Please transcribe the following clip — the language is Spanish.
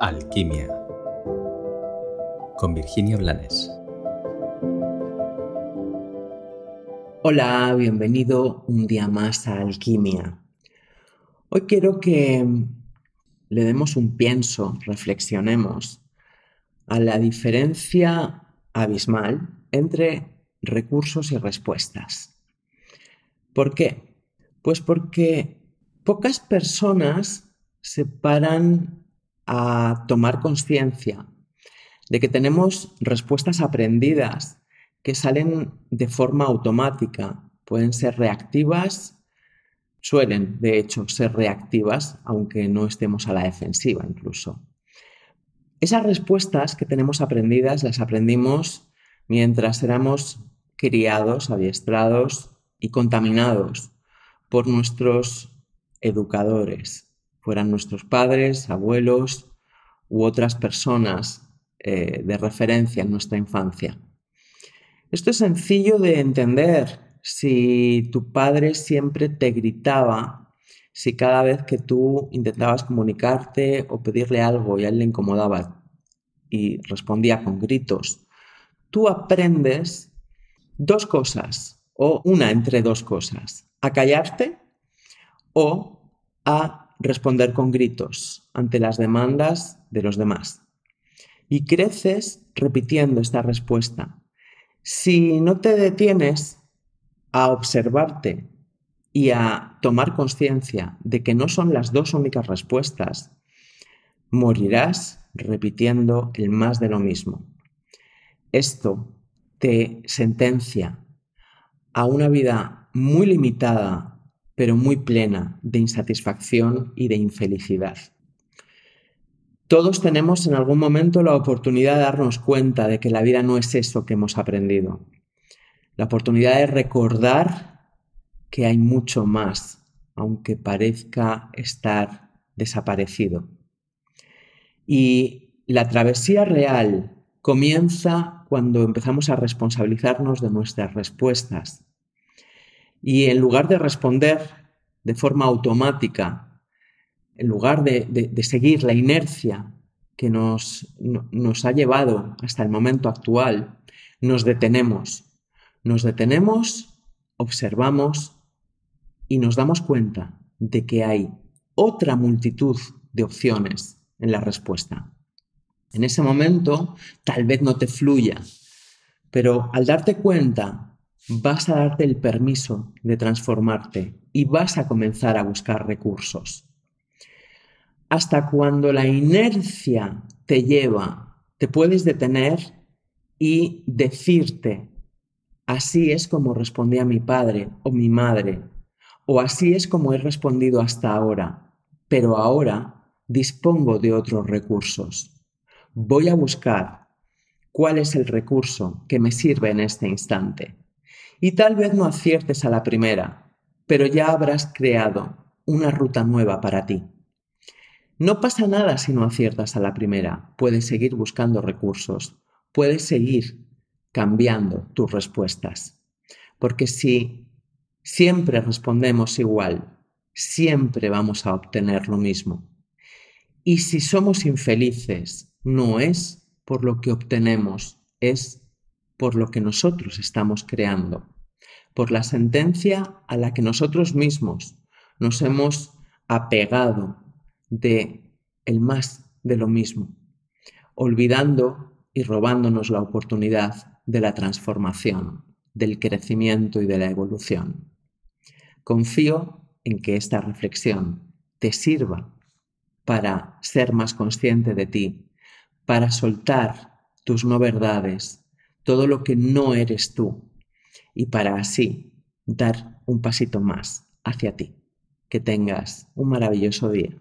Alquimia con Virginia Blanes. Hola, bienvenido un día más a Alquimia. Hoy quiero que le demos un pienso, reflexionemos a la diferencia abismal entre recursos y respuestas. ¿Por qué? Pues porque pocas personas se paran a tomar conciencia de que tenemos respuestas aprendidas que salen de forma automática, pueden ser reactivas, suelen de hecho ser reactivas, aunque no estemos a la defensiva incluso. Esas respuestas que tenemos aprendidas las aprendimos mientras éramos criados, adiestrados y contaminados por nuestros educadores, fueran nuestros padres, abuelos u otras personas eh, de referencia en nuestra infancia. Esto es sencillo de entender si tu padre siempre te gritaba, si cada vez que tú intentabas comunicarte o pedirle algo y a él le incomodaba y respondía con gritos, tú aprendes dos cosas o una entre dos cosas, a callarte o a responder con gritos ante las demandas de los demás. Y creces repitiendo esta respuesta. Si no te detienes a observarte y a tomar conciencia de que no son las dos únicas respuestas, morirás repitiendo el más de lo mismo. Esto te sentencia a una vida muy limitada pero muy plena de insatisfacción y de infelicidad. Todos tenemos en algún momento la oportunidad de darnos cuenta de que la vida no es eso que hemos aprendido. La oportunidad de recordar que hay mucho más, aunque parezca estar desaparecido. Y la travesía real comienza cuando empezamos a responsabilizarnos de nuestras respuestas, y en lugar de responder de forma automática, en lugar de, seguir la inercia que nos, nos ha llevado hasta el momento actual, nos detenemos. Nos detenemos, observamos y nos damos cuenta de que hay otra multitud de opciones en la respuesta. En ese momento tal vez no te fluya, pero al darte cuenta vas a darte el permiso de transformarte y vas a comenzar a buscar recursos. Hasta cuando la inercia te lleva, te puedes detener y decirte, así es como respondí a mi padre o mi madre, o así es como he respondido hasta ahora, pero ahora dispongo de otros recursos. Voy a buscar cuál es el recurso que me sirve en este instante. Y tal vez no aciertes a la primera, pero ya habrás creado una ruta nueva para ti. No pasa nada si no aciertas a la primera. Puedes seguir buscando recursos. Puedes seguir cambiando tus respuestas. Porque si siempre respondemos igual, siempre vamos a obtener lo mismo. Y si somos infelices, no es por lo que obtenemos, es por lo que nosotros estamos creando, por la sentencia a la que nosotros mismos nos hemos apegado de el más de lo mismo, olvidando y robándonos la oportunidad de la transformación, del crecimiento y de la evolución. Confío en que esta reflexión te sirva para ser más consciente de ti, para soltar tus no verdades, todo lo que no eres tú y para así dar un pasito más hacia ti. Que tengas un maravilloso día.